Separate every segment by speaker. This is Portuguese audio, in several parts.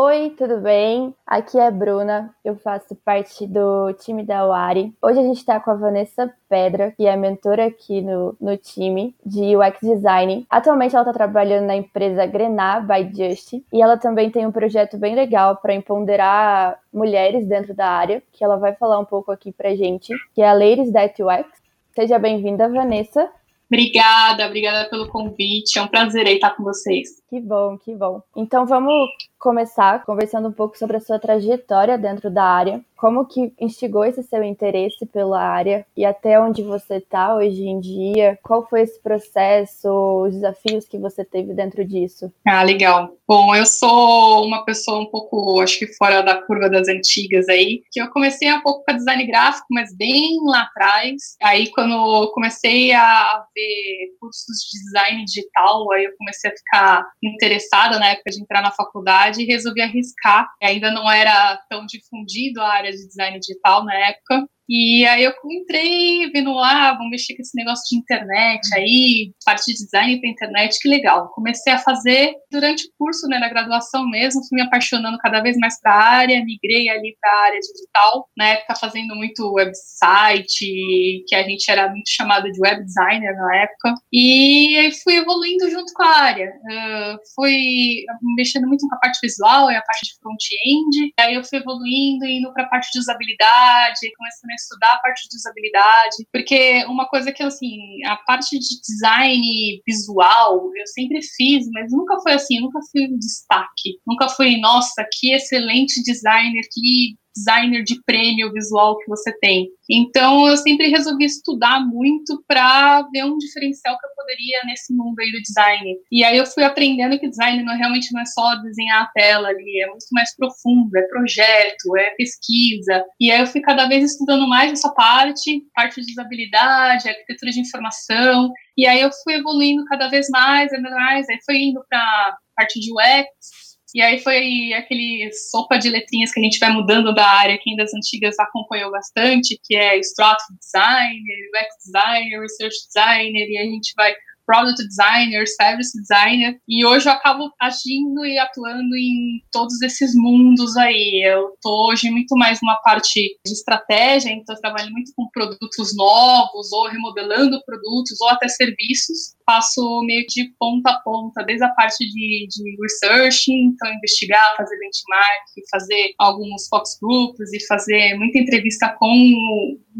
Speaker 1: Oi, tudo bem? Aqui é a Bruna, eu faço parte do time da UARI. Hoje a gente está com a Vanessa Pedra, que é mentora aqui no, no time de UX Design. Atualmente ela está trabalhando na empresa Grenar by Just e ela também tem um projeto bem legal para empoderar mulheres dentro da área, que ela vai falar um pouco aqui pra gente, que é a Ladies That UX. Seja bem-vinda, Vanessa.
Speaker 2: Obrigada, obrigada pelo convite. É um prazer estar com vocês.
Speaker 1: Que bom, que bom. Então vamos começar conversando um pouco sobre a sua trajetória dentro da área, como que instigou esse seu interesse pela área e até onde você está hoje em dia, qual foi esse processo, os desafios que você teve dentro disso?
Speaker 2: Ah, legal. Bom, eu sou uma pessoa um pouco, acho que fora da curva das antigas aí, que eu comecei um pouco com design gráfico, mas bem lá atrás. Aí quando comecei a ver cursos de design digital, aí eu comecei a ficar interessada na época de entrar na faculdade e resolvi arriscar. Ainda não era tão difundido a área de design digital na época, e aí eu entrei vendo lá, vamos mexer com esse negócio de internet aí, parte de design para internet, que legal. Comecei a fazer durante o curso, né, na graduação mesmo, fui me apaixonando cada vez mais para a área, migrei ali para a área digital, na época fazendo muito website, que a gente era muito chamado de web designer na época, e aí fui evoluindo junto com a área. Uh, fui mexendo muito com a parte visual e a parte de front-end, aí eu fui evoluindo, indo para a parte de usabilidade, começando a estudar a parte de usabilidade, porque uma coisa que, assim, a parte de design visual eu sempre fiz, mas nunca foi assim, nunca fui um destaque, nunca fui, nossa, que excelente designer, que designer de prêmio visual que você tem. Então, eu sempre resolvi estudar muito para ver um diferencial que eu poderia nesse mundo aí do design. E aí eu fui aprendendo que design não, realmente não é só desenhar a tela ali, é muito mais profundo, é projeto, é pesquisa. E aí eu fui cada vez estudando mais essa parte, parte de usabilidade, arquitetura de informação. E aí eu fui evoluindo cada vez mais, mais, aí foi indo para parte de UX, e aí foi aquele sopa de letrinhas que a gente vai mudando da área, quem das antigas acompanhou bastante, que é Strategy Designer, UX Designer, Research Designer, e a gente vai product designer, service designer, e hoje eu acabo agindo e atuando em todos esses mundos aí. Eu tô hoje muito mais numa parte de estratégia, então eu trabalho muito com produtos novos, ou remodelando produtos, ou até serviços. Faço meio de ponta a ponta, desde a parte de, de research, então investigar, fazer benchmark, fazer alguns focus groups e fazer muita entrevista com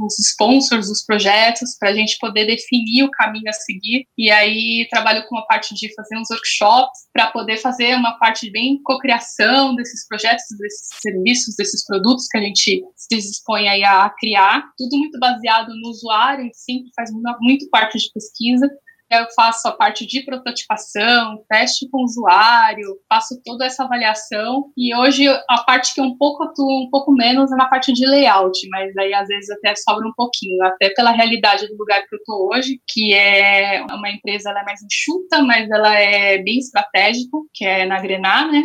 Speaker 2: os sponsors dos projetos para a gente poder definir o caminho a seguir. E aí trabalho com a parte de fazer uns workshops para poder fazer uma parte bem cocriação desses projetos, desses serviços, desses produtos que a gente se dispõe aí a criar. Tudo muito baseado no usuário, sempre faz muito parte de pesquisa eu faço a parte de prototipação, teste com o usuário, faço toda essa avaliação e hoje a parte que eu um pouco atuo um pouco menos é na parte de layout, mas aí às vezes até sobra um pouquinho, até pela realidade do lugar que eu estou hoje, que é uma empresa ela é mais enxuta, mas ela é bem estratégica, que é na Grenar, né?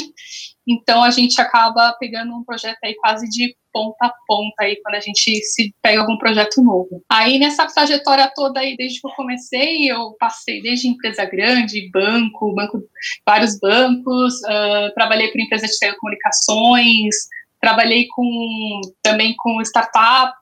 Speaker 2: Então a gente acaba pegando um projeto aí quase de ponta a ponta aí quando a gente se pega algum projeto novo. Aí nessa trajetória toda aí, desde que eu comecei, eu passei desde empresa grande, banco, banco vários bancos, uh, trabalhei para empresa de telecomunicações, trabalhei com também com startup,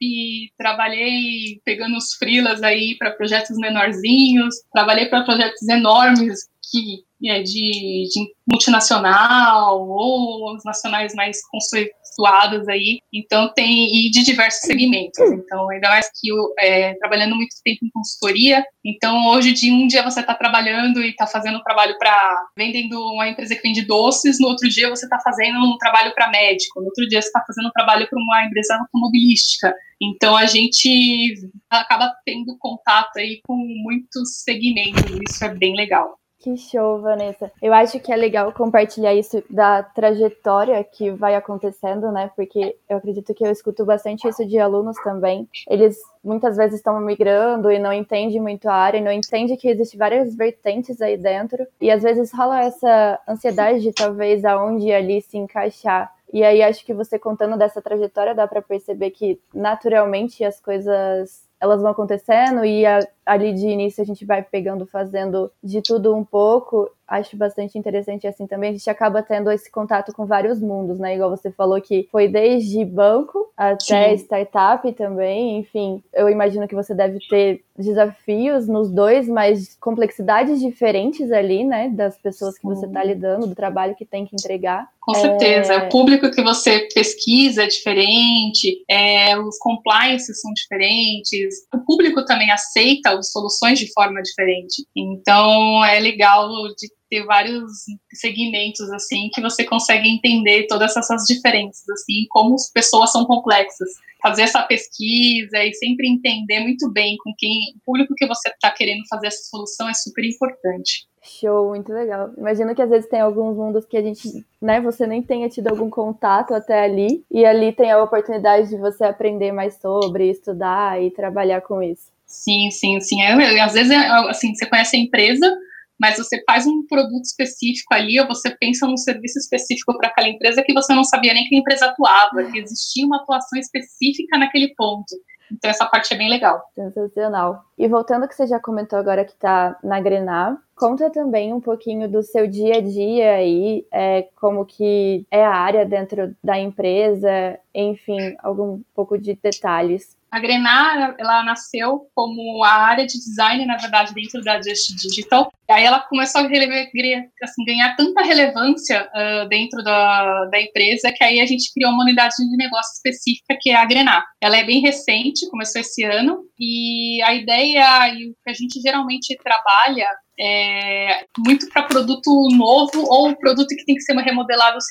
Speaker 2: trabalhei pegando os freelas aí para projetos menorzinhos, trabalhei para projetos enormes que de, de, multinacional ou os nacionais mais conceituados aí, então tem e de diversos segmentos. Então, ainda mais que eu é, trabalhando muito tempo em consultoria, então hoje de um dia você está trabalhando e está fazendo um trabalho para vendendo uma empresa que vende doces, no outro dia você está fazendo um trabalho para médico, no outro dia você está fazendo um trabalho para uma empresa automobilística. Então a gente acaba tendo contato aí com muitos segmentos, isso é bem legal.
Speaker 1: Que show, Vanessa. Eu acho que é legal compartilhar isso da trajetória que vai acontecendo, né? Porque eu acredito que eu escuto bastante isso de alunos também. Eles muitas vezes estão migrando e não entendem muito a área, não entendem que existem várias vertentes aí dentro. E às vezes rola essa ansiedade de talvez aonde ali se encaixar. E aí acho que você contando dessa trajetória dá para perceber que naturalmente as coisas elas vão acontecendo e a ali de início a gente vai pegando, fazendo de tudo um pouco, acho bastante interessante assim também. A gente acaba tendo esse contato com vários mundos, né? Igual você falou que foi desde banco até Sim. startup também. Enfim, eu imagino que você deve ter desafios nos dois, mas complexidades diferentes ali, né? Das pessoas que você está lidando, do trabalho que tem que entregar.
Speaker 2: Com certeza. É... O público que você pesquisa é diferente, é, os compliances são diferentes, o público também aceita soluções de forma diferente. Então, é legal de ter vários segmentos assim que você consegue entender todas essas diferenças assim como as pessoas são complexas fazer essa pesquisa e sempre entender muito bem com quem o público que você está querendo fazer essa solução é super importante
Speaker 1: Show, muito legal. Imagino que às vezes tem alguns mundos que a gente, né, você nem tenha tido algum contato até ali, e ali tem a oportunidade de você aprender mais sobre, estudar e trabalhar com isso.
Speaker 2: Sim, sim, sim. É, às vezes, é, assim, você conhece a empresa, mas você faz um produto específico ali, ou você pensa num serviço específico para aquela empresa que você não sabia nem que a empresa atuava, que existia uma atuação específica naquele ponto. Então essa parte é bem legal.
Speaker 1: Sensacional. E voltando ao que você já comentou agora que está na Grenar, conta também um pouquinho do seu dia a dia aí, é, como que é a área dentro da empresa, enfim, algum pouco de detalhes.
Speaker 2: A Grenar, ela nasceu como a área de design, na verdade, dentro da Just Digital. E aí ela começou a assim, ganhar tanta relevância uh, dentro da, da empresa que aí a gente criou uma unidade de negócio específica que é a Grenar. Ela é bem recente, começou esse ano, e a ideia e o que a gente geralmente trabalha é, muito para produto novo ou produto que tem que ser remodelado 100%.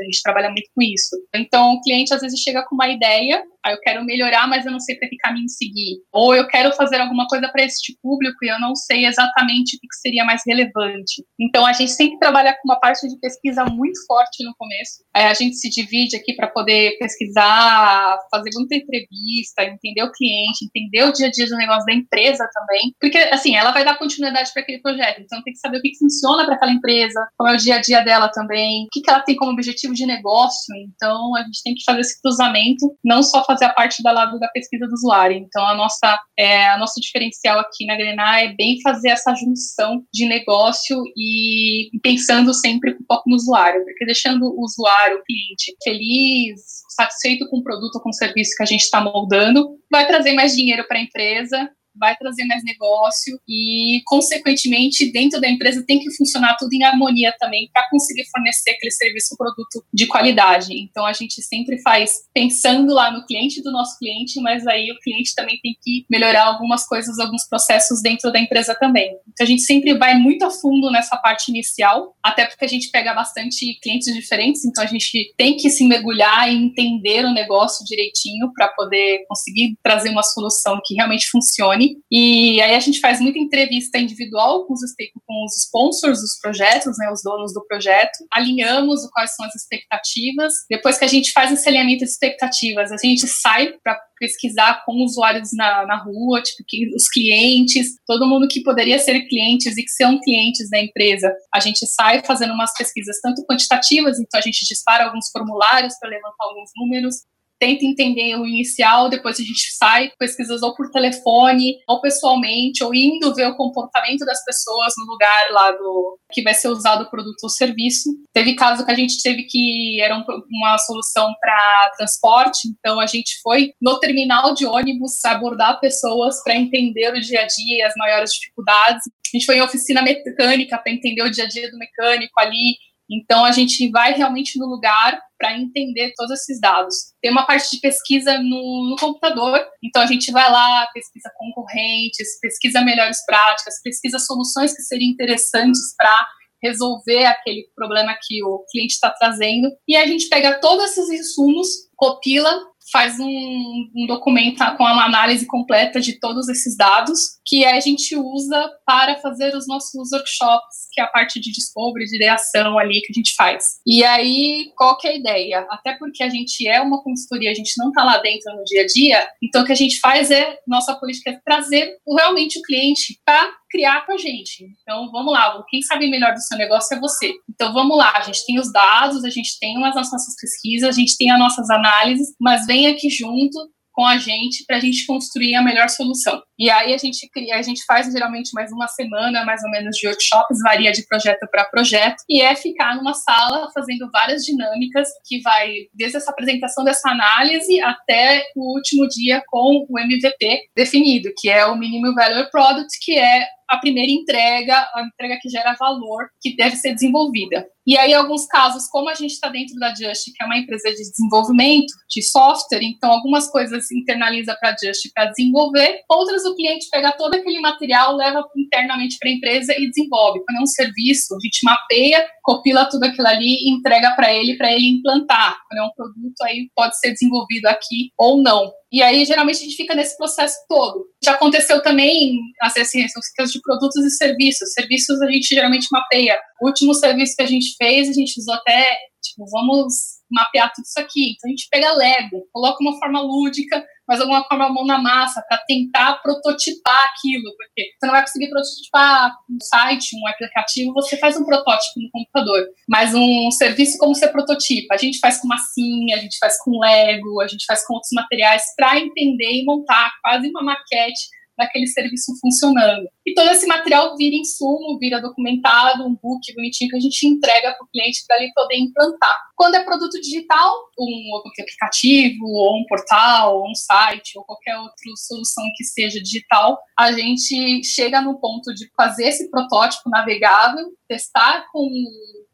Speaker 2: A gente trabalha muito com isso. Então, o cliente às vezes chega com uma ideia, aí eu quero melhorar, mas eu não sei para que caminho seguir. Ou eu quero fazer alguma coisa para este público e eu não sei exatamente o que seria mais relevante. Então, a gente sempre trabalha com uma parte de pesquisa muito forte no começo. Aí a gente se divide aqui para poder pesquisar, fazer muita entrevista, entender o cliente, entender o dia a dia do negócio da empresa também. Porque, assim, ela vai dar continuidade para aquele projeto. Então tem que saber o que, que funciona para aquela empresa, qual é o dia a dia dela também, o que, que ela tem como objetivo de negócio. Então a gente tem que fazer esse cruzamento, não só fazer a parte da lado da pesquisa do usuário. Então a nossa, é, a nosso diferencial aqui na Grenar é bem fazer essa junção de negócio e pensando sempre com foco no usuário, porque deixando o usuário, o cliente feliz, satisfeito com o produto ou com o serviço que a gente está moldando, vai trazer mais dinheiro para a empresa vai trazer mais negócio e, consequentemente, dentro da empresa tem que funcionar tudo em harmonia também para conseguir fornecer aquele serviço ou produto de qualidade. Então, a gente sempre faz pensando lá no cliente do nosso cliente, mas aí o cliente também tem que melhorar algumas coisas, alguns processos dentro da empresa também. Então, a gente sempre vai muito a fundo nessa parte inicial, até porque a gente pega bastante clientes diferentes, então a gente tem que se mergulhar e entender o negócio direitinho para poder conseguir trazer uma solução que realmente funcione e aí a gente faz muita entrevista individual com os, com os sponsors dos projetos, né, os donos do projeto, alinhamos quais são as expectativas. Depois que a gente faz esse alinhamento de expectativas, a gente sai para pesquisar com usuários na, na rua, tipo, que, os clientes, todo mundo que poderia ser clientes e que são clientes da empresa. A gente sai fazendo umas pesquisas tanto quantitativas, então a gente dispara alguns formulários para levantar alguns números, tenta entender o inicial, depois a gente sai, pesquisas ou por telefone, ou pessoalmente, ou indo ver o comportamento das pessoas no lugar lá do que vai ser usado o produto ou serviço. Teve caso que a gente teve que era um, uma solução para transporte, então a gente foi no terminal de ônibus abordar pessoas para entender o dia a dia e as maiores dificuldades. A gente foi em oficina mecânica para entender o dia a dia do mecânico ali, então, a gente vai realmente no lugar para entender todos esses dados. Tem uma parte de pesquisa no, no, computador, então a gente vai lá, pesquisa concorrentes, pesquisa melhores práticas, pesquisa soluções que seriam interessantes para resolver aquele problema que o cliente está trazendo. E a gente pega todos esses insumos, copila faz um, um, documento com uma análise completa de todos esses dados que a gente usa para fazer os nossos workshops, que é a parte de discovery, de ideação ali que a gente faz. E aí, qual que é a ideia? Até porque a gente é uma consultoria, a gente não está lá dentro no dia a dia, então o que a gente faz é, nossa política é trazer realmente o cliente para criar com a gente. Então, vamos lá, quem sabe melhor do seu negócio é você. Então, vamos lá, a gente tem os dados, a gente tem as nossas pesquisas, a gente tem as nossas análises, mas vem aqui junto com a gente para a gente construir a melhor solução. E aí a gente cria, a gente faz geralmente mais uma semana, mais ou menos, de workshops, varia de projeto para projeto, e é ficar numa sala fazendo várias dinâmicas que vai desde essa apresentação dessa análise até o último dia com o MVP definido, que é o Minimum Value Product, que é a primeira entrega, a entrega que gera valor, que deve ser desenvolvida. E aí, alguns casos, como a gente está dentro da Just, que é uma empresa de desenvolvimento de software, então algumas coisas internaliza para a Just para desenvolver, outras o cliente pega todo aquele material, leva internamente para a empresa e desenvolve. Quando é um serviço, a gente mapeia, copila tudo aquilo ali e entrega para ele, para ele implantar. Quando é um produto, aí pode ser desenvolvido aqui ou não. E aí, geralmente, a gente fica nesse processo todo. Já aconteceu também, assim, são questões de produtos e serviços. Serviços a gente geralmente mapeia. O último serviço que a gente fez, a gente usou até, tipo, vamos mapear tudo isso aqui. Então, a gente pega Lego, coloca uma forma lúdica, mas alguma forma mão na massa para tentar prototipar aquilo, porque você não vai conseguir prototipar um site, um aplicativo, você faz um protótipo no computador, mas um serviço como você prototipa, a gente faz com massinha, a gente faz com Lego, a gente faz com outros materiais para entender e montar quase uma maquete daquele serviço funcionando. E todo esse material vira insumo, vira documentado, um book bonitinho que a gente entrega para o cliente para ele poder implantar. Quando é produto digital, um aplicativo, ou um portal, ou um site, ou qualquer outra solução que seja digital, a gente chega no ponto de fazer esse protótipo navegável, testar com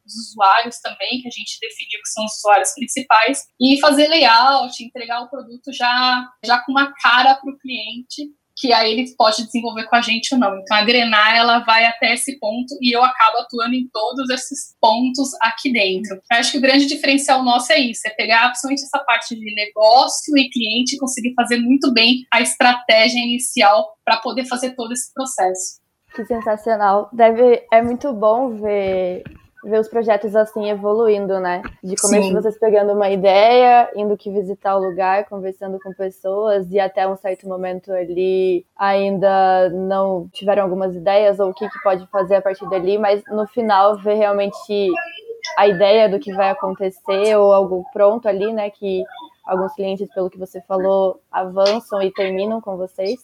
Speaker 2: os usuários também, que a gente definiu que são os usuários principais, e fazer layout, entregar o produto já, já com uma cara para o cliente que aí ele pode desenvolver com a gente ou não. Então a Grenar ela vai até esse ponto e eu acabo atuando em todos esses pontos aqui dentro. Eu acho que o grande diferencial nosso é isso, é pegar absolutamente essa parte de negócio e cliente e conseguir fazer muito bem a estratégia inicial para poder fazer todo esse processo.
Speaker 1: Que sensacional. Deve é muito bom ver ver os projetos assim evoluindo, né? De começo Sim. vocês pegando uma ideia, indo que visitar o lugar, conversando com pessoas e até um certo momento ali ainda não tiveram algumas ideias ou o que, que pode fazer a partir dali, mas no final ver realmente a ideia do que vai acontecer ou algo pronto ali, né? Que alguns clientes, pelo que você falou, avançam e terminam com vocês.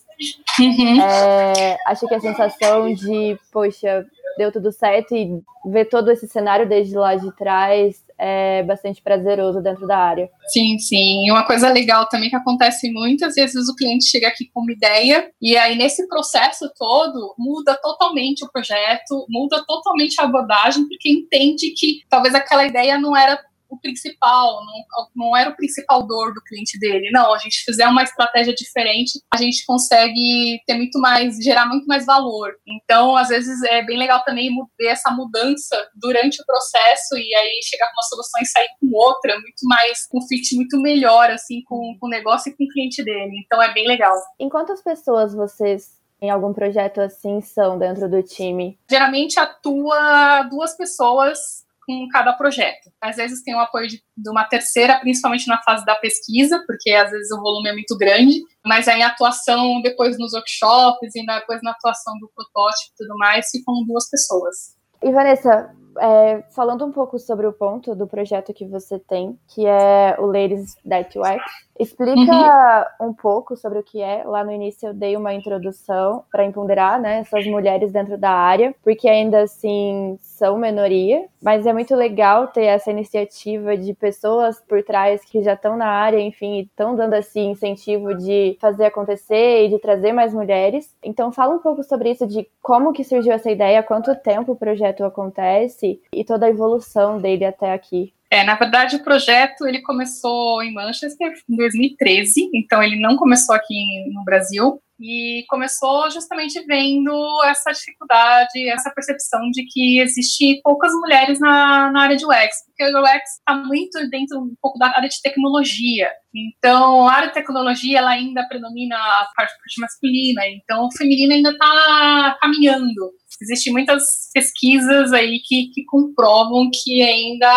Speaker 1: Uhum. É, acho que a sensação de, poxa, deu tudo certo e ver todo esse cenário desde lá de trás é bastante prazeroso dentro da área.
Speaker 2: Sim, sim. E uma coisa legal também que acontece muitas vezes o cliente chega aqui com uma ideia e aí nesse processo todo muda totalmente o projeto, muda totalmente a abordagem porque entende que talvez aquela ideia não era o principal, não, não era o principal dor do cliente dele. Não, a gente fizer uma estratégia diferente, a gente consegue ter muito mais, gerar muito mais valor. Então, às vezes é bem legal também ver essa mudança durante o processo e aí chegar com uma solução e sair com outra, muito mais, com um fit muito melhor, assim, com, com o negócio e com o cliente dele. Então, é bem legal.
Speaker 1: Em quantas pessoas vocês em algum projeto assim são dentro do time?
Speaker 2: Geralmente atua duas pessoas com cada projeto. Às vezes tem o apoio de, de, uma terceira, principalmente na fase da pesquisa, porque às vezes o volume é muito grande, mas aí a atuação depois nos workshops e depois na atuação do protótipo e tudo mais, ficam duas pessoas.
Speaker 1: E Vanessa, é, falando um pouco sobre o ponto do projeto que você tem, que é o Ladies That Wax, explica uhum. um pouco sobre o que é. Lá no início eu dei uma introdução para empoderar né, essas mulheres dentro da área, porque ainda assim são minoria, mas é muito legal ter essa iniciativa de pessoas por trás que já estão na área, enfim, estão dando assim incentivo de fazer acontecer e de trazer mais mulheres. Então fala um pouco sobre isso, de como que surgiu essa ideia, quanto tempo o projeto acontece e toda a evolução dele até aqui.
Speaker 2: É, na verdade, o projeto ele começou em Manchester em 2013, então ele não começou aqui no Brasil e começou justamente vendo essa dificuldade, essa percepção de que existe poucas mulheres na, na área de UX, porque o UX está muito dentro um pouco da área de tecnologia. Então, a área de tecnologia ela ainda predomina a parte, parte masculina, então o feminino ainda está caminhando. Existem muitas pesquisas aí que, que comprovam que ainda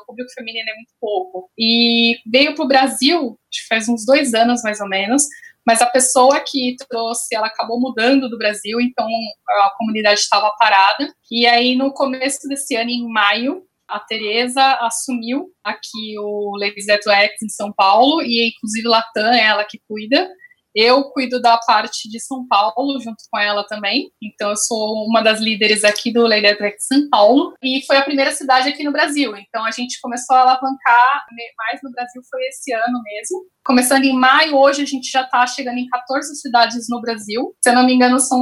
Speaker 2: o público feminino é muito pouco. E veio para o Brasil, faz uns dois anos mais ou menos, mas a pessoa que trouxe, ela acabou mudando do Brasil, então a comunidade estava parada. E aí, no começo desse ano, em maio, a Tereza assumiu aqui o Ladies at X em São Paulo e inclusive Latam é ela que cuida. Eu cuido da parte de São Paulo, junto com ela também. Então, eu sou uma das líderes aqui do Lady Athletics São Paulo. E foi a primeira cidade aqui no Brasil. Então, a gente começou a alavancar mais no Brasil, foi esse ano mesmo. Começando em maio, hoje a gente já está chegando em 14 cidades no Brasil. Se eu não me engano, são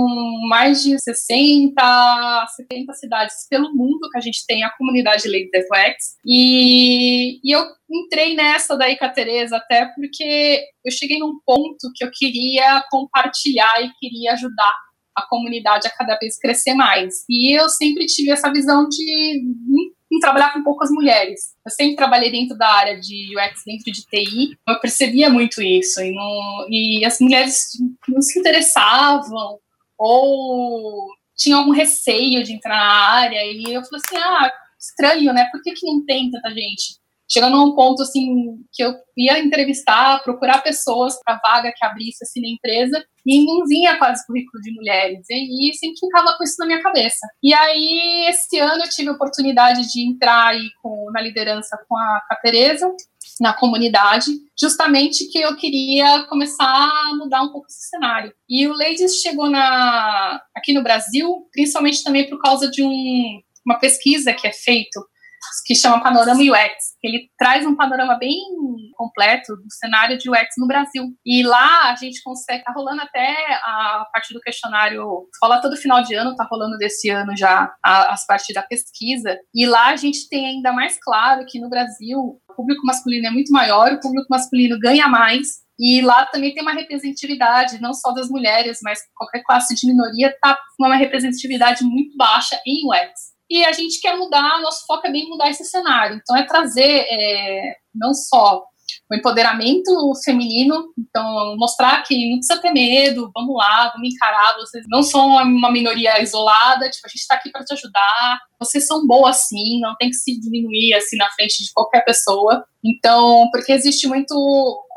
Speaker 2: mais de 60, 70 cidades pelo mundo que a gente tem a comunidade Lady Athletics. E, e eu entrei nessa daí com a Tereza até porque eu cheguei num ponto que eu queria compartilhar e queria ajudar a comunidade a cada vez crescer mais. E eu sempre tive essa visão de em trabalhar com poucas mulheres. Eu sempre trabalhei dentro da área de UX, dentro de TI, eu percebia muito isso. E, não, e as mulheres não se interessavam ou tinham algum receio de entrar na área. E eu falei assim: ah, estranho, né? Por que, que não tem tanta gente? Chegando a um ponto assim que eu ia entrevistar, procurar pessoas para vaga que abrisse assim na empresa e não vinha quase currículo de mulheres. E sempre ficava com isso na minha cabeça. E aí esse ano eu tive a oportunidade de entrar aí com, na liderança com a, com a Tereza, na comunidade, justamente que eu queria começar a mudar um pouco esse cenário. E o Ladies chegou na, aqui no Brasil, principalmente também por causa de um, uma pesquisa que é feito que chama Panorama UX. Ele traz um panorama bem completo do cenário de UX no Brasil. E lá a gente consegue, tá rolando até a parte do questionário, rola todo final de ano, tá rolando desse ano já a, as partes da pesquisa. E lá a gente tem ainda mais claro que no Brasil o público masculino é muito maior, o público masculino ganha mais, e lá também tem uma representatividade, não só das mulheres, mas qualquer classe de minoria está com uma representatividade muito baixa em UX e a gente quer mudar, nosso foco é bem mudar esse cenário. Então, é trazer é, não só o empoderamento feminino, então mostrar que não precisa ter medo, vamos lá, vamos encarar, vocês não são uma minoria isolada, tipo, a gente está aqui para te ajudar, vocês são boas sim, não tem que se diminuir assim na frente de qualquer pessoa. Então, porque existe muito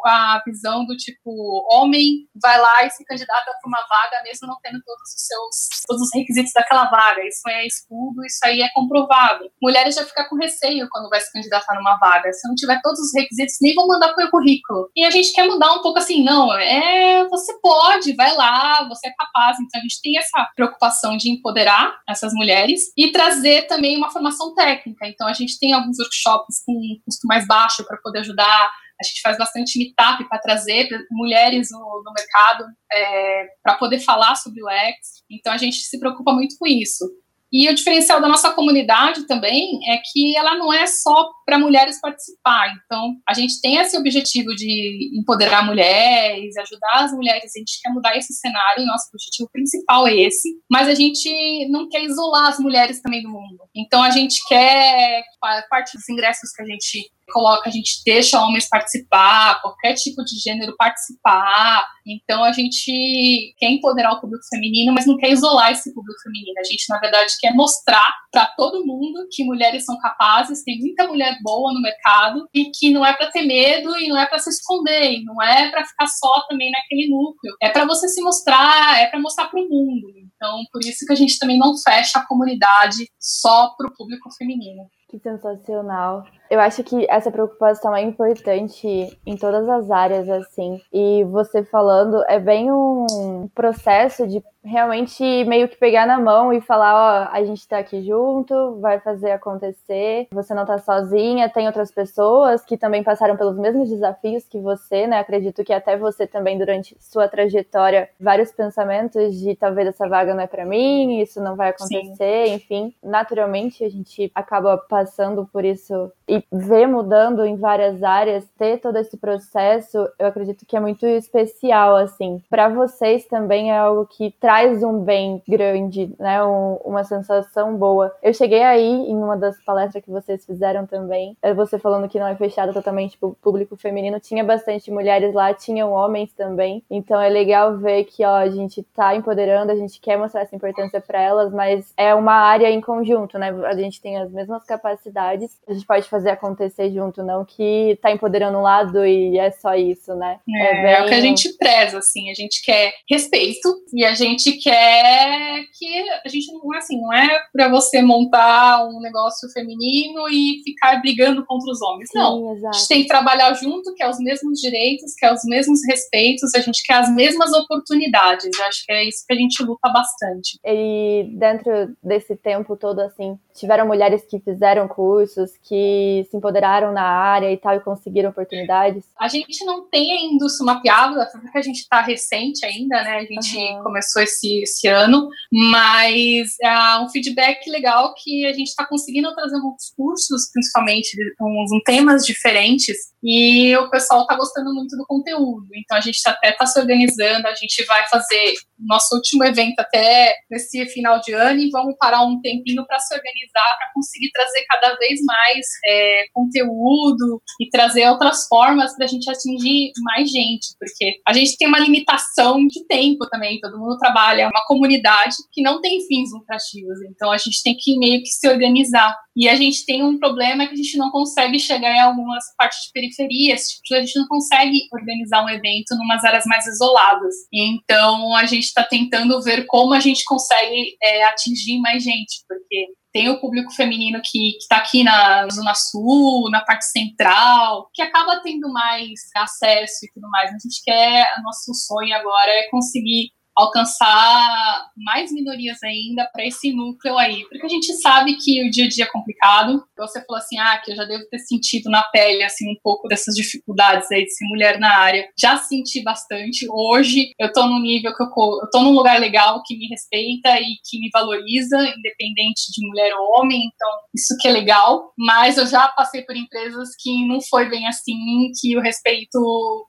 Speaker 2: a visão do tipo, homem vai lá e se candidata para uma vaga mesmo não tendo todos os seus todos os requisitos daquela vaga. Isso é estudo, isso aí é comprovado. Mulheres já ficam com receio quando vai se candidatar numa vaga. Se não tiver todos os requisitos, nem vão mandar para o currículo. E a gente quer mudar um pouco assim, não, é, você pode, vai lá, você é capaz. Então a gente tem essa preocupação de empoderar essas mulheres e trazer também uma formação técnica. Então a gente tem alguns workshops com custo mais baixo para poder ajudar a gente faz bastante meetup para trazer mulheres no, no mercado é, para poder falar sobre o X. Então a gente se preocupa muito com isso. E o diferencial da nossa comunidade também é que ela não é só para mulheres participar. Então, a gente tem esse objetivo de empoderar mulheres, ajudar as mulheres, a gente quer mudar esse cenário, nosso objetivo principal é esse, mas a gente não quer isolar as mulheres também do mundo. Então, a gente quer, parte dos ingressos que a gente coloca, a gente deixa homens participar, qualquer tipo de gênero participar. Então a gente quer empoderar o público feminino, mas não quer isolar esse público feminino. A gente, na verdade, quer mostrar para todo mundo que mulheres são capazes, tem muita mulher boa no mercado e que não é para ter medo e não é para se esconder, e não é para ficar só também naquele núcleo. É para você se mostrar, é para mostrar para o mundo. Então, por isso que a gente também não fecha a comunidade só para o público feminino.
Speaker 1: Que sensacional. Eu acho que essa preocupação é importante em todas as áreas, assim. E você falando, é bem um processo de realmente meio que pegar na mão e falar, ó, a gente tá aqui junto, vai fazer acontecer, você não tá sozinha, tem outras pessoas que também passaram pelos mesmos desafios que você, né? Acredito que até você também durante sua trajetória, vários pensamentos de talvez essa vaga não é para mim, isso não vai acontecer, Sim. enfim, naturalmente a gente acaba passando por isso e ver mudando em várias áreas, ter todo esse processo, eu acredito que é muito especial assim. Para vocês também é algo que traz um bem grande, né? Um, uma sensação boa. Eu cheguei aí em uma das palestras que vocês fizeram também, é você falando que não é fechado totalmente para o público feminino, tinha bastante mulheres lá, tinham homens também. Então é legal ver que ó, a gente tá empoderando, a gente quer mostrar essa importância para elas, mas é uma área em conjunto, né? A gente tem as mesmas capacidades, a gente pode fazer acontecer junto, não que tá empoderando um lado e é só isso, né?
Speaker 2: É, é, bem... é o que a gente preza, assim, a gente quer respeito e a gente gente quer que a gente não é assim, não é para você montar um negócio feminino e ficar brigando contra os homens. Sim, não. Exato. A gente tem que trabalhar junto, que é os mesmos direitos, que é os mesmos respeitos, a gente quer as mesmas oportunidades. Eu acho que é isso que a gente luta bastante.
Speaker 1: E dentro desse tempo todo, assim, tiveram mulheres que fizeram cursos, que se empoderaram na área e tal e conseguiram oportunidades?
Speaker 2: A gente não tem ainda isso mapeado, porque a gente está recente ainda, né? A gente uhum. começou esse, esse ano, mas é um feedback legal que a gente está conseguindo trazer alguns cursos, principalmente com, temas diferentes, e o pessoal está gostando muito do conteúdo. Então a gente até está se organizando, a gente vai fazer nosso último evento até nesse final de ano e vamos parar um tempinho para se organizar, para conseguir trazer cada vez mais é, conteúdo e trazer outras formas para a gente atingir mais gente, porque a gente tem uma limitação de tempo também, todo mundo trabalha, é uma comunidade que não tem fins lucrativos, então a gente tem que meio que se organizar. E a gente tem um problema que a gente não consegue chegar em algumas partes de periferias, tipo, a gente não consegue organizar um evento em umas áreas mais isoladas. Então a gente está tentando ver como a gente consegue é, atingir mais gente, porque tem o público feminino que está aqui na Zona Sul, na parte central, que acaba tendo mais acesso e tudo mais. A gente quer, nosso sonho agora é conseguir alcançar mais minorias ainda para esse núcleo aí, porque a gente sabe que o dia a dia é complicado. Você falou assim, ah, que eu já devo ter sentido na pele assim um pouco dessas dificuldades aí de ser mulher na área. Já senti bastante. Hoje eu tô num nível que eu, eu tô num lugar legal que me respeita e que me valoriza, independente de mulher ou homem. Então isso que é legal. Mas eu já passei por empresas que não foi bem assim, que o respeito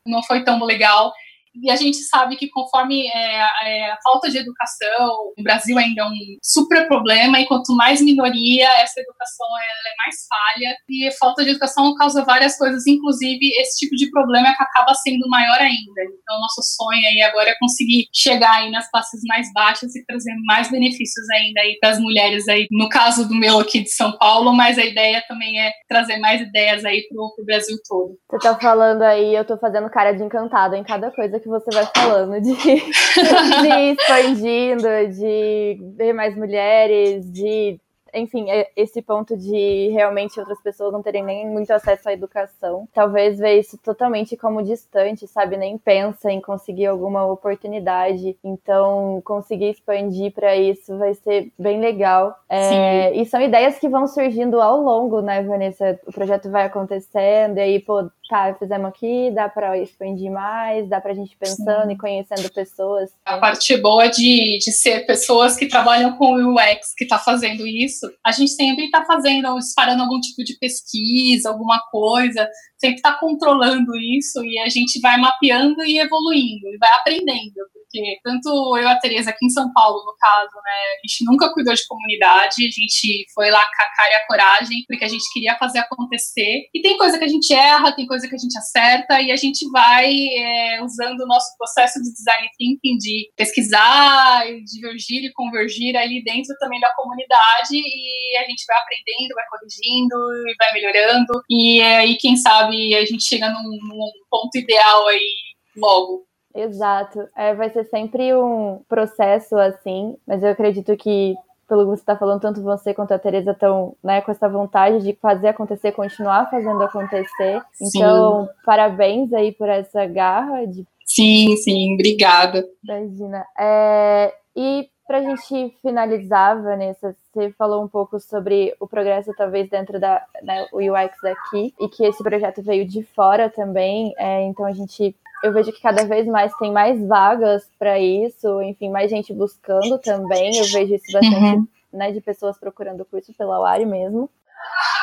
Speaker 2: não foi tão legal e a gente sabe que conforme é, é, a falta de educação, o Brasil ainda é um super problema, e quanto mais minoria, essa educação é mais falha, e a falta de educação causa várias coisas, inclusive esse tipo de problema que acaba sendo maior ainda. Então, nosso sonho aí agora é conseguir chegar aí nas classes mais baixas e trazer mais benefícios ainda aí para as mulheres aí, no caso do meu aqui de São Paulo, mas a ideia também é trazer mais ideias aí para o Brasil todo.
Speaker 1: Você tá falando aí, eu tô fazendo cara de encantado em cada coisa que você vai falando, de, de expandindo, de ver mais mulheres, de enfim, é esse ponto de realmente outras pessoas não terem nem muito acesso à educação. Talvez ver isso totalmente como distante, sabe? Nem pensa em conseguir alguma oportunidade. Então, conseguir expandir para isso vai ser bem legal. É, e são ideias que vão surgindo ao longo, né, Vanessa? O projeto vai acontecendo, e aí, pô, tá, fizemos aqui, dá para expandir mais, dá pra gente pensando Sim. e conhecendo pessoas.
Speaker 2: A parte boa de, de ser pessoas que trabalham com o UX, que tá fazendo isso, a gente sempre está fazendo, disparando algum tipo de pesquisa, alguma coisa, sempre está controlando isso e a gente vai mapeando e evoluindo, e vai aprendendo porque tanto eu e a Tereza aqui em São Paulo, no caso, né, a gente nunca cuidou de comunidade, a gente foi lá com a cara e a coragem, porque a gente queria fazer acontecer. E tem coisa que a gente erra, tem coisa que a gente acerta, e a gente vai é, usando o nosso processo de design thinking, de pesquisar, divergir e convergir ali dentro também da comunidade, e a gente vai aprendendo, vai corrigindo, e vai melhorando, e aí, quem sabe, a gente chega num, num ponto ideal aí logo.
Speaker 1: Exato. É, vai ser sempre um processo assim, mas eu acredito que, pelo que você está falando, tanto você quanto a Tereza estão né, com essa vontade de fazer acontecer, continuar fazendo acontecer. Sim. Então, parabéns aí por essa garra. De...
Speaker 2: Sim, sim, obrigada.
Speaker 1: Imagina. É, e para a gente finalizar, Vanessa, você falou um pouco sobre o progresso, talvez, dentro da né, UX daqui, e que esse projeto veio de fora também, é, então a gente eu vejo que cada vez mais tem mais vagas para isso, enfim, mais gente buscando também. Eu vejo isso bastante, uhum. né, de pessoas procurando o curso pela UARI mesmo.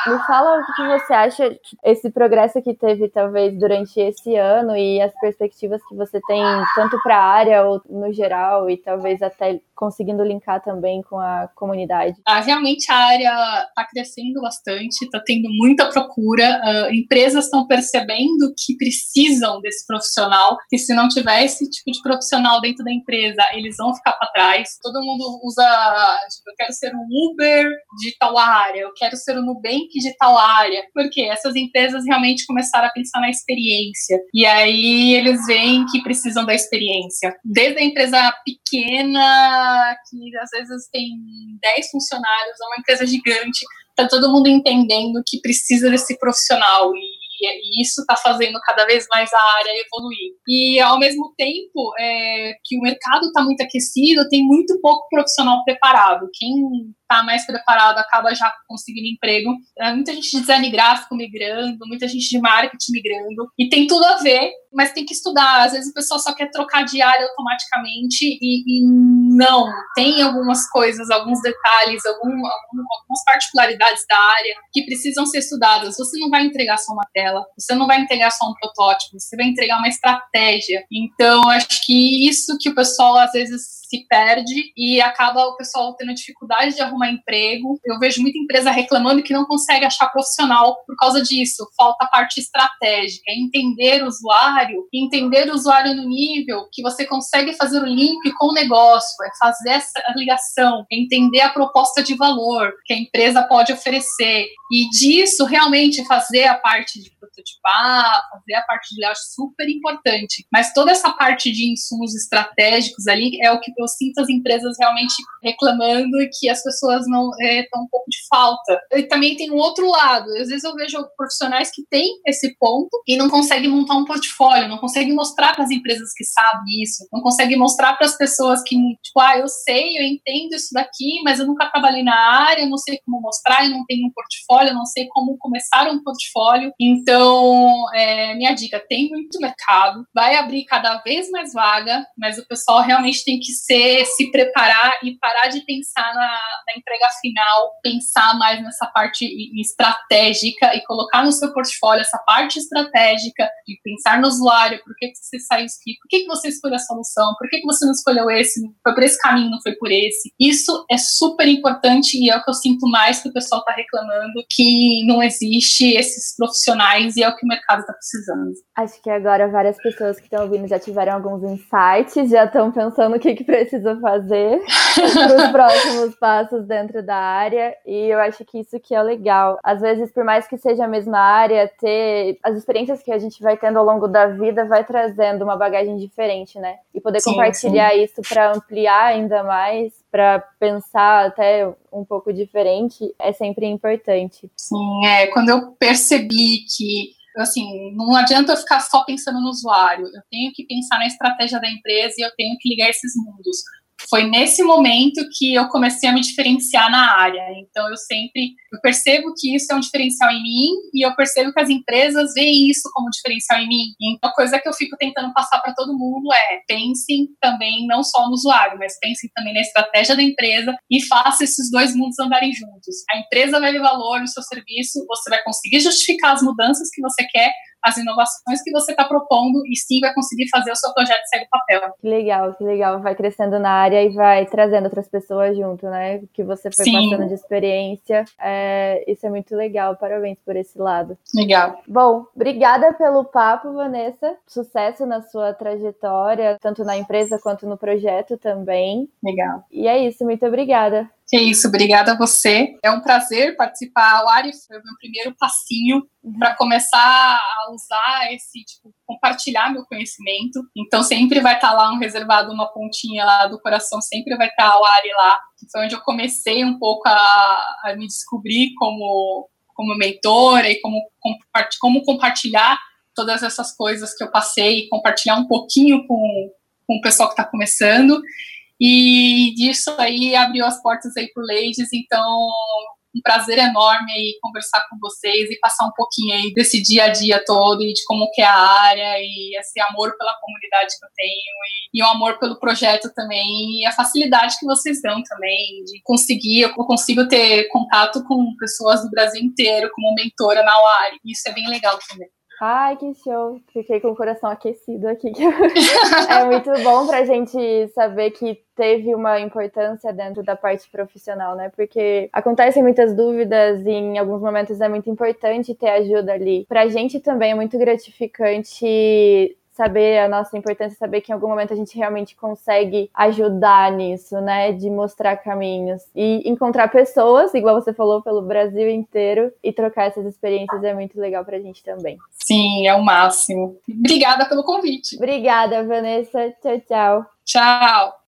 Speaker 1: Me fala o que você acha que esse progresso que teve, talvez, durante esse ano e as perspectivas que você tem, tanto para a área ou no geral, e talvez até conseguindo linkar também com a comunidade.
Speaker 2: Ah, realmente a área está crescendo bastante, está tendo muita procura, uh, empresas estão percebendo que precisam desse profissional, e se não tiver esse tipo de profissional dentro da empresa, eles vão ficar para trás. Todo mundo usa, tipo, eu quero ser um Uber de tal área, eu quero ser um Nubank de tal área. Porque essas empresas realmente começaram a pensar na experiência. E aí eles veem que precisam da experiência. Desde a empresa pequena, que às vezes tem 10 funcionários, a uma empresa gigante, tá todo mundo entendendo que precisa desse profissional. E e isso está fazendo cada vez mais a área evoluir. E ao mesmo tempo é, que o mercado está muito aquecido, tem muito pouco profissional preparado. Quem está mais preparado acaba já conseguindo emprego. É, muita gente de design gráfico migrando, muita gente de marketing migrando, e tem tudo a ver, mas tem que estudar. Às vezes o pessoal só quer trocar de área automaticamente e, e não. Tem algumas coisas, alguns detalhes, algum, algumas particularidades da área que precisam ser estudadas. Você não vai entregar só uma tela, você não vai entregar só um protótipo, você vai entregar uma estratégia. Então, acho que isso que o pessoal às vezes se perde e acaba o pessoal tendo dificuldade de arrumar emprego. Eu vejo muita empresa reclamando que não consegue achar profissional por causa disso. Falta a parte estratégica, é entender o usuário, entender o usuário no nível que você consegue fazer o link com o negócio, é fazer essa ligação, é entender a proposta de valor que a empresa pode oferecer e disso realmente fazer a parte de prototipar, fazer a parte de layout super importante. Mas toda essa parte de insumos estratégicos ali é o que eu sinto as empresas realmente reclamando e que as pessoas não estão é, um pouco de falta. E também tem um outro lado. Às vezes eu vejo profissionais que têm esse ponto e não conseguem montar um portfólio, não conseguem mostrar para as empresas que sabem isso, não conseguem mostrar para as pessoas que, tipo, ah, eu sei, eu entendo isso daqui, mas eu nunca trabalhei na área, eu não sei como mostrar, eu não tenho um portfólio, eu não sei como começar um portfólio. Então, é, minha dica, tem muito mercado, vai abrir cada vez mais vaga, mas o pessoal realmente tem que ser, se preparar e parar de pensar na, na entrega final, pensar mais nessa parte estratégica e colocar no seu portfólio essa parte estratégica de pensar no usuário, por que, que você saiu aqui, por que, que você escolheu a solução, por que, que você não escolheu esse, foi por esse caminho, não foi por esse. Isso é super importante e é o que eu sinto mais que o pessoal está reclamando, que não existe esses profissionais e é o que o mercado está precisando.
Speaker 1: Acho que agora várias pessoas que estão ouvindo já tiveram alguns insights, já estão pensando o que, que precisa fazer para os próximos passos dentro da área. E eu acho que isso que é legal. Às vezes, por mais que seja a mesma área, ter as experiências que a gente vai tendo ao longo da vida vai trazendo uma bagagem diferente, né? E poder sim, compartilhar sim. isso para ampliar ainda mais para pensar até um pouco diferente é sempre importante.
Speaker 2: Sim, é. Quando eu percebi que assim, não adianta eu ficar só pensando no usuário, eu tenho que pensar na estratégia da empresa e eu tenho que ligar esses mundos foi nesse momento que eu comecei a me diferenciar na área. Então eu sempre eu percebo que isso é um diferencial em mim e eu percebo que as empresas veem isso como diferencial em mim. Então a coisa que eu fico tentando passar para todo mundo é pensem também não só no usuário, mas pensem também na estratégia da empresa e faça esses dois mundos andarem juntos. A empresa vai ver valor no seu serviço, você vai conseguir justificar as mudanças que você quer, as inovações que você está propondo e sim vai conseguir fazer o seu projeto sair do papel.
Speaker 1: Que legal, que legal. Vai crescendo na área e vai trazendo outras pessoas junto, né? Que você foi sim. passando de experiência. É, isso é muito legal. Parabéns por esse lado.
Speaker 2: Legal.
Speaker 1: Bom, obrigada pelo papo, Vanessa. Sucesso na sua trajetória, tanto na empresa quanto no projeto também.
Speaker 2: Legal.
Speaker 1: E é isso, muito obrigada.
Speaker 2: Que isso, obrigada a você. É um prazer participar. O Ari foi o meu primeiro passinho uhum. para começar a usar esse, tipo, compartilhar meu conhecimento. Então sempre vai estar tá lá um reservado, uma pontinha lá do coração, sempre vai estar tá o Ari lá. Foi onde eu comecei um pouco a, a me descobrir como, como mentora e como, como compartilhar todas essas coisas que eu passei, compartilhar um pouquinho com, com o pessoal que está começando. E disso aí abriu as portas aí pro Ladies, então um prazer enorme aí conversar com vocês e passar um pouquinho aí desse dia a dia todo e de como que é a área e esse amor pela comunidade que eu tenho e, e o amor pelo projeto também e a facilidade que vocês dão também de conseguir, eu consigo ter contato com pessoas do Brasil inteiro como mentora na UARI, isso é bem legal também.
Speaker 1: Ai, que show! Fiquei com o coração aquecido aqui. é muito bom pra gente saber que teve uma importância dentro da parte profissional, né? Porque acontecem muitas dúvidas e em alguns momentos é muito importante ter ajuda ali. Pra gente também é muito gratificante saber a nossa importância, saber que em algum momento a gente realmente consegue ajudar nisso, né? De mostrar caminhos e encontrar pessoas, igual você falou, pelo Brasil inteiro e trocar essas experiências é muito legal pra gente também.
Speaker 2: Sim, é o máximo. Obrigada pelo convite.
Speaker 1: Obrigada, Vanessa. Tchau, tchau.
Speaker 2: Tchau.